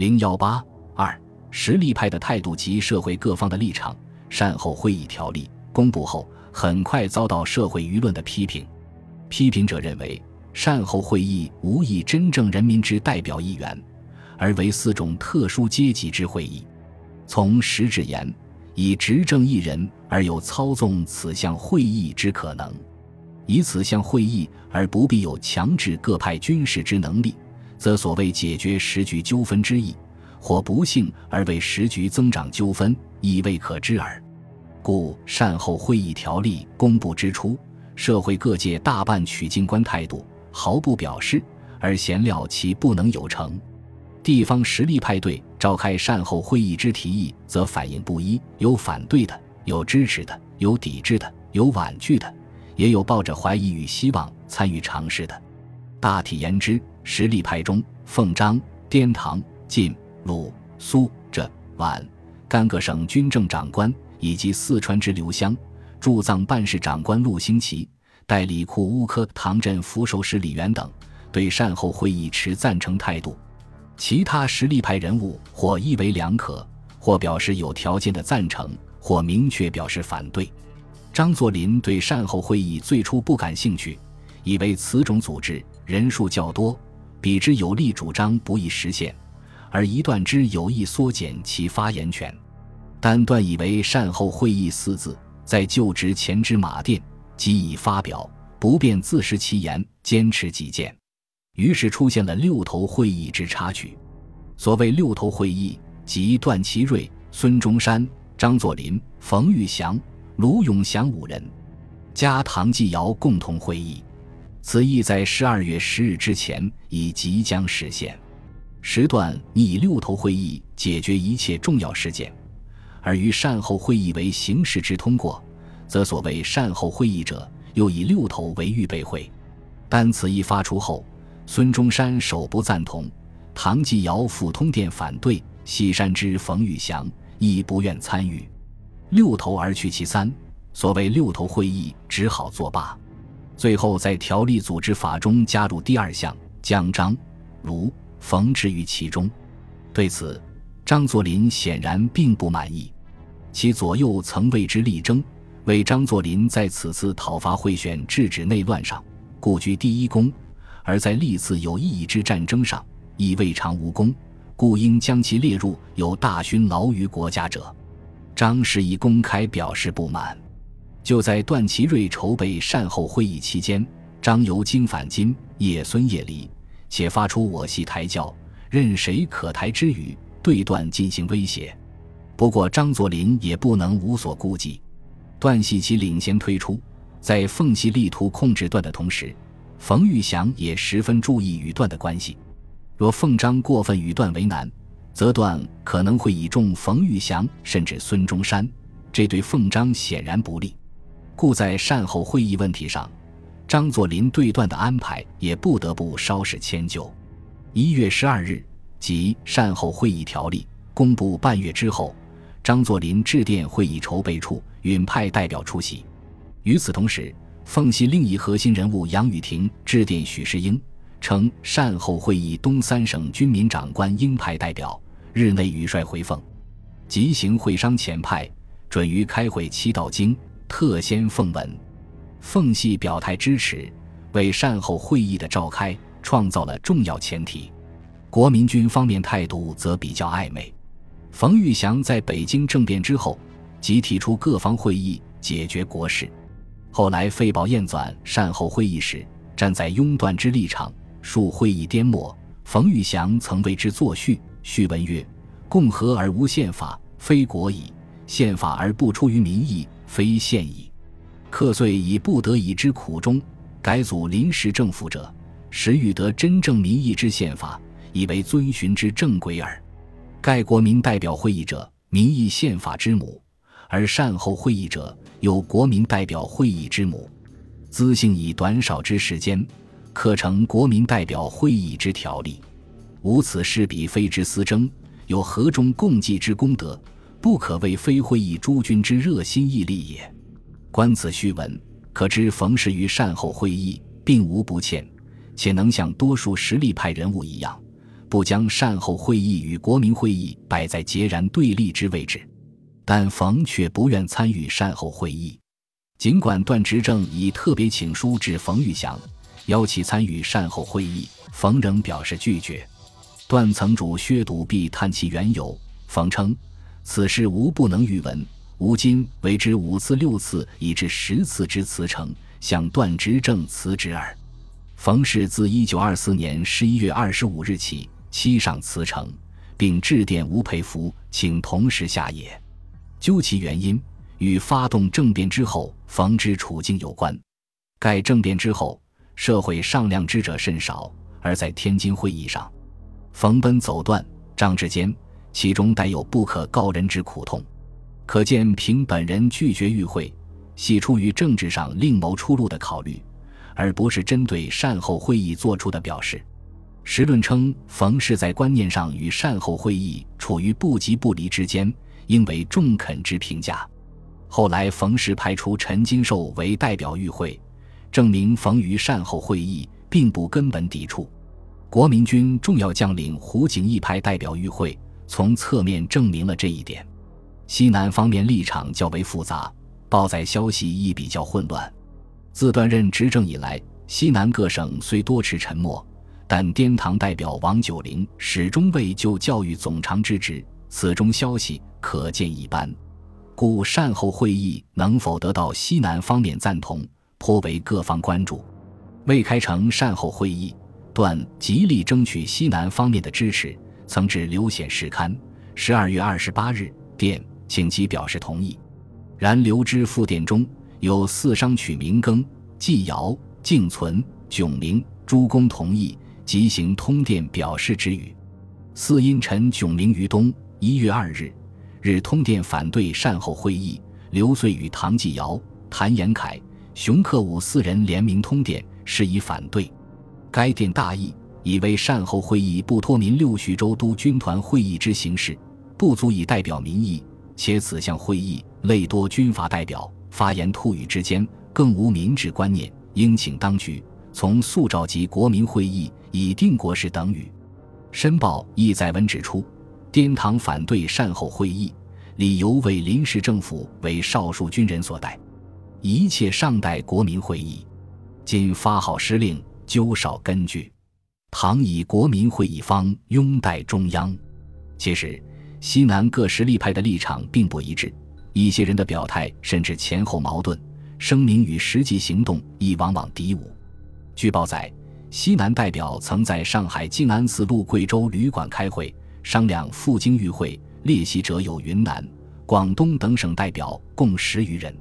零幺八二实力派的态度及社会各方的立场。善后会议条例公布后，很快遭到社会舆论的批评。批评者认为，善后会议无以真正人民之代表意愿，而为四种特殊阶级之会议。从实质言，以执政一人而有操纵此项会议之可能；以此项会议而不必有强制各派军事之能力，则所谓解决时局纠纷之意，或不幸而为时局增长纠纷，亦未可知耳。故善后会议条例公布之初，社会各界大半取静观态度，毫不表示，而闲料其不能有成。地方实力派对召开善后会议之提议，则反应不一，有反对的，有支持的，有抵制的，有婉拒的，也有抱着怀疑与希望参与尝试的。大体言之，实力派中，奉张、滇唐、晋、鲁、苏、浙、皖、甘各省军政长官。以及四川之刘湘、驻藏办事长官陆兴奇、代理库乌科唐镇扶手使李元等，对善后会议持赞成态度；其他实力派人物或意为两可，或表示有条件的赞成，或明确表示反对。张作霖对善后会议最初不感兴趣，以为此种组织人数较多，彼之有力主张不易实现，而一段之有意缩减其发言权。但段以为“善后会议”四字在就职前之马殿即已发表，不便自食其言，坚持己见，于是出现了六头会议之插曲。所谓六头会议，即段祺瑞、孙中山、张作霖、冯玉祥、卢永祥五人，加唐继尧共同会议。此意在十二月十日之前已即将实现。时段拟以六头会议解决一切重要事件。而于善后会议为形式之通过，则所谓善后会议者，又以六头为预备会。但此一发出后，孙中山首不赞同，唐继尧赴通电反对，西山之冯玉祥亦不愿参与。六头而去其三，所谓六头会议只好作罢。最后在条例组织法中加入第二项，将张、卢、冯置于其中。对此。张作霖显然并不满意，其左右曾为之力争，为张作霖在此次讨伐贿选、制止内乱上，故居第一功；而在历次有意义之战争上，亦未尝无功，故应将其列入有大勋劳于国家者。张氏已公开表示不满。就在段祺瑞筹备善后会议期间，张由京返京，夜孙夜离，且发出我系台教，任谁可台之语。对段进行威胁，不过张作霖也不能无所顾忌。段系其领先推出，在奉系力图控制段的同时，冯玉祥也十分注意与段的关系。若奉张过分与段为难，则段可能会倚重冯玉祥甚至孙中山，这对奉张显然不利。故在善后会议问题上，张作霖对段的安排也不得不稍事迁就。一月十二日。即善后会议条例公布半月之后，张作霖致电会议筹备处，允派代表出席。与此同时，奉系另一核心人物杨宇霆致电许世英，称善后会议东三省军民长官应派代表，日内予率回奉。即行会商前派，准于开会期到京，特先奉文。奉系表态支持，为善后会议的召开创造了重要前提。国民军方面态度则比较暧昧。冯玉祥在北京政变之后，即提出各方会议解决国事。后来费宝燕纂善后会议时，站在拥断之立场，述会议颠末。冯玉祥曾为之作序，序文曰：“共和而无宪法，非国矣；宪法而不出于民意，非现矣。克遂以不得已之苦衷，改组临时政府者，实欲得真正民意之宪法。”以为遵循之正轨耳。盖国民代表会议者，民意宪法之母；而善后会议者，有国民代表会议之母。资性以短少之时间，刻成国民代表会议之条例。无此事，彼非之私争，有何中共济之功德，不可谓非会议诸君之热心毅力也。观此序文，可知冯氏于善后会议并无不欠，且能像多数实力派人物一样。不将善后会议与国民会议摆在截然对立之位置。但冯却不愿参与善后会议，尽管段执政已特别请书致冯玉祥，邀其参与善后会议，冯仍表示拒绝。段曾主薛笃弼探其缘由，冯称：“此事无不能预闻，吾今为之五次六次以至十次之辞呈，向段执政辞职耳。”冯氏自一九二四年十一月二十五日起七上辞呈，并致电吴佩孚，请同时下野。究其原因，与发动政变之后冯之处境有关。盖政变之后，社会上量之者甚少，而在天津会议上，冯奔走断，张志坚，其中带有不可告人之苦痛。可见凭本人拒绝与会，系出于政治上另谋出路的考虑，而不是针对善后会议作出的表示。时论称，冯氏在观念上与善后会议处于不即不离之间。应为中肯之评价。后来，冯氏派出陈金寿为代表与会，证明冯于善后会议并不根本抵触。国民军重要将领胡景翼派代表与会，从侧面证明了这一点。西南方面立场较为复杂，报载消息亦比较混乱。自段任执政以来，西南各省虽多持沉默，但滇唐代表王九龄始终未就教育总长之职。此中消息可见一斑，故善后会议能否得到西南方面赞同，颇为各方关注。未开成善后会议，段极力争取西南方面的支持，曾致刘显世刊，十二月二十八日电请其表示同意。然刘之复电中有四商取名庚、季尧、敬存、迥明诸公同意，即行通电表示之语。四因陈迥明于东。一月二日，日通电反对善后会议。刘遂与唐继尧、谭延闿、熊克武四人联名通电，施以反对。该电大意，以为善后会议不托民六徐州督军团会议之形式，不足以代表民意，且此项会议类多军阀代表，发言吐语之间更无民治观念，应请当局从速召集国民会议，以定国事等语。申报亦载文指出。滇唐反对善后会议，理由为临时政府为少数军人所代，一切尚待国民会议。今发号施令，究少根据。唐以国民会议方拥戴中央。其实，西南各实力派的立场并不一致，一些人的表态甚至前后矛盾，声明与实际行动亦往往敌伍。据报载，西南代表曾在上海静安寺路贵州旅馆开会。商量赴京与会，列席者有云南、广东等省代表共十余人。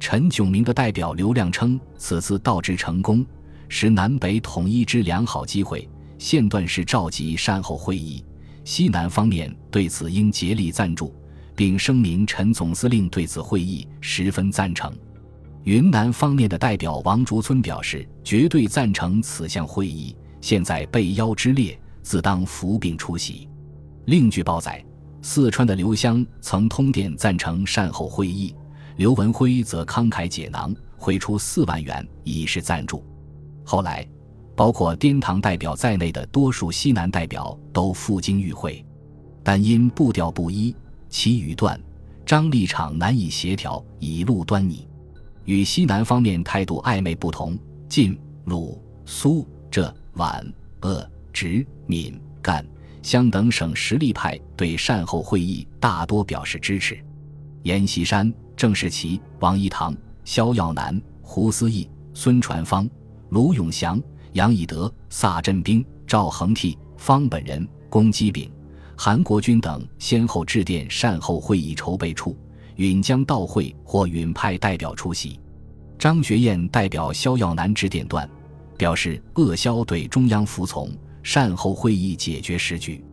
陈炯明的代表刘亮称，此次到职成功，是南北统一之良好机会。现段是召集善后会议，西南方面对此应竭力赞助，并声明陈总司令对此会议十分赞成。云南方面的代表王竹村表示，绝对赞成此项会议。现在被邀之列，自当服并出席。另据报载，四川的刘湘曾通电赞成善后会议，刘文辉则慷慨解囊，汇出四万元以示赞助。后来，包括滇唐代表在内的多数西南代表都赴京与会，但因步调不一，其语段、张立场难以协调，已露端倪，与西南方面态度暧昧不同。晋、鲁、苏、浙、皖、鄂、直、闽、赣。湘等省实力派对善后会议大多表示支持，阎锡山、郑士琦、王一堂、萧耀南、胡思义、孙传芳、卢永祥、杨以德、萨镇兵、赵恒惕、方本人、龚基炳、韩国军等先后致电善后会议筹备处，允将到会或允派代表出席。张学燕代表萧耀南致电段，表示鄂萧对中央服从。善后会议解决时局，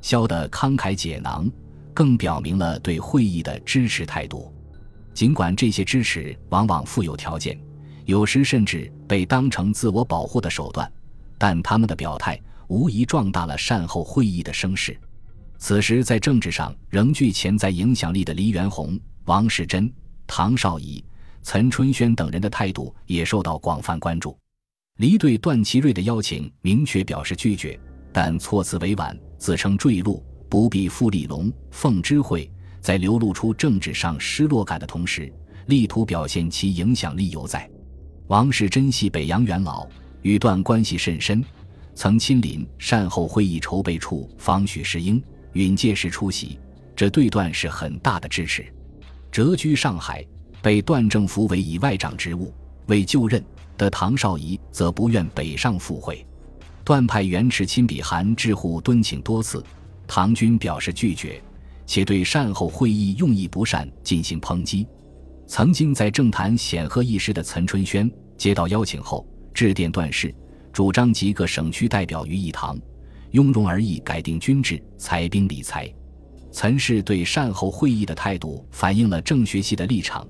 萧的慷慨解囊，更表明了对会议的支持态度。尽管这些支持往往附有条件，有时甚至被当成自我保护的手段，但他们的表态无疑壮大了善后会议的声势。此时，在政治上仍具潜在影响力的黎元洪、王世贞、唐绍仪、岑春轩等人的态度也受到广泛关注。黎对段祺瑞的邀请明确表示拒绝，但措辞委婉，自称坠禄，不必复立龙凤之会，在流露出政治上失落感的同时，力图表现其影响力犹在。王氏珍系北洋元老，与段关系甚深，曾亲临善后会议筹备处访许世英、允介时出席，这对段是很大的支持。谪居上海，被段政府委以外长职务，未就任的唐绍仪则不愿北上赴会。段派袁池亲笔函致沪敦请多次，唐军表示拒绝，且对善后会议用意不善进行抨击。曾经在政坛显赫一时的岑春轩接到邀请后，致电段氏，主张集各省区代表于一堂，雍容而议改定军制，裁兵理财。岑氏对善后会议的态度反映了政学系的立场，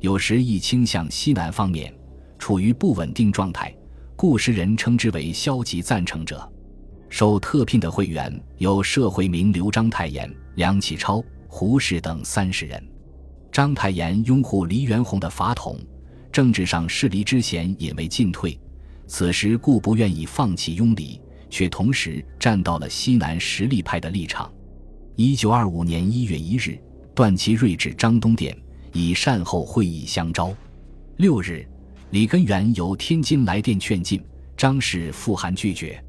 有时亦倾向西南方面，处于不稳定状态，故时人称之为消极赞成者。受特聘的会员有社会名流章太炎、梁启超、胡适等三十人。章太炎拥护黎元洪的法统，政治上势离之嫌引为进退，此时故不愿意放弃拥黎，却同时站到了西南实力派的立场。一九二五年一月一日，段祺瑞至张东店，以善后会议相招。六日，李根源由天津来电劝进，张氏复函拒绝。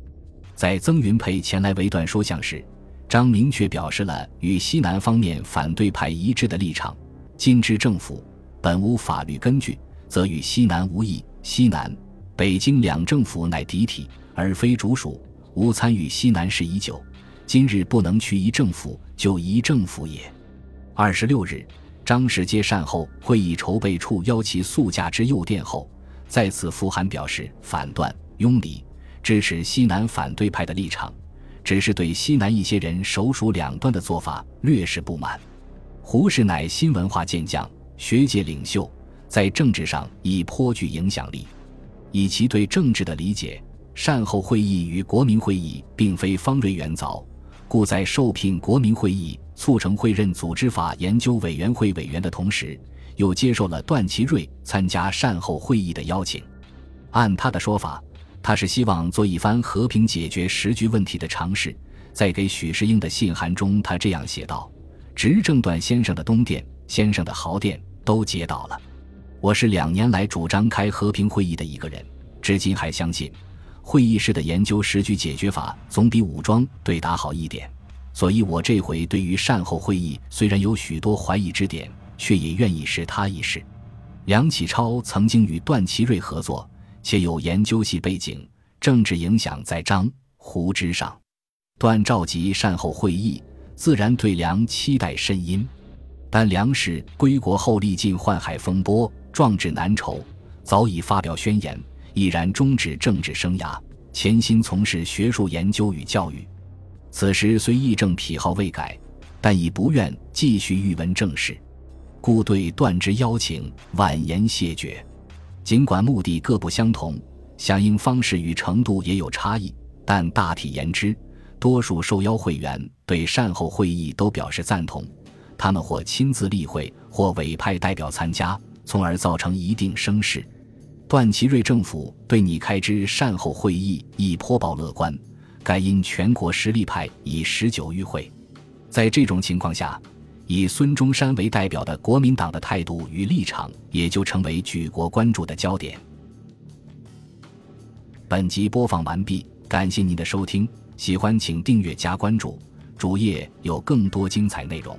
在曾云佩前来为段说相时，张明确表示了与西南方面反对派一致的立场。今之政府本无法律根据，则与西南无异。西南、北京两政府乃敌体，而非主属。吾参与西南事已久，今日不能去一政府，就一政府也。二十六日，张氏接善后会议筹备处邀其速驾之右殿后，再次复函表示反断拥礼，支持西南反对派的立场，只是对西南一些人首属两端的做法略是不满。胡适乃新文化健将、学界领袖，在政治上亦颇具影响力。以其对政治的理解，善后会议与国民会议并非方锐远早，故在受聘国民会议促成会任组织法研究委员会委员的同时，又接受了段祺瑞参加善后会议的邀请。按他的说法，他是希望做一番和平解决时局问题的尝试。在给许世英的信函中，他这样写道。执政段先生的东店、先生的豪店都接到了。我是两年来主张开和平会议的一个人，至今还相信，会议室的研究时局解决法总比武装对打好一点。所以，我这回对于善后会议虽然有许多怀疑之点，却也愿意试他一试。梁启超曾经与段祺瑞合作，且有研究系背景，政治影响在张、胡之上。段召集善后会议。自然对梁期待甚殷，但梁氏归国后历尽宦海风波，壮志难酬，早已发表宣言，毅然终止政治生涯，潜心从事学术研究与教育。此时虽议政癖好未改，但已不愿继续欲闻政事，故对段之邀请婉言谢绝。尽管目的各不相同，响应方式与程度也有差异，但大体言之。多数受邀会员对善后会议都表示赞同，他们或亲自例会，或委派代表参加，从而造成一定声势。段祺瑞政府对拟开之善后会议亦颇抱乐观，该因全国实力派已十九余会。在这种情况下，以孙中山为代表的国民党的态度与立场也就成为举国关注的焦点。本集播放完毕，感谢您的收听。喜欢请订阅加关注，主页有更多精彩内容。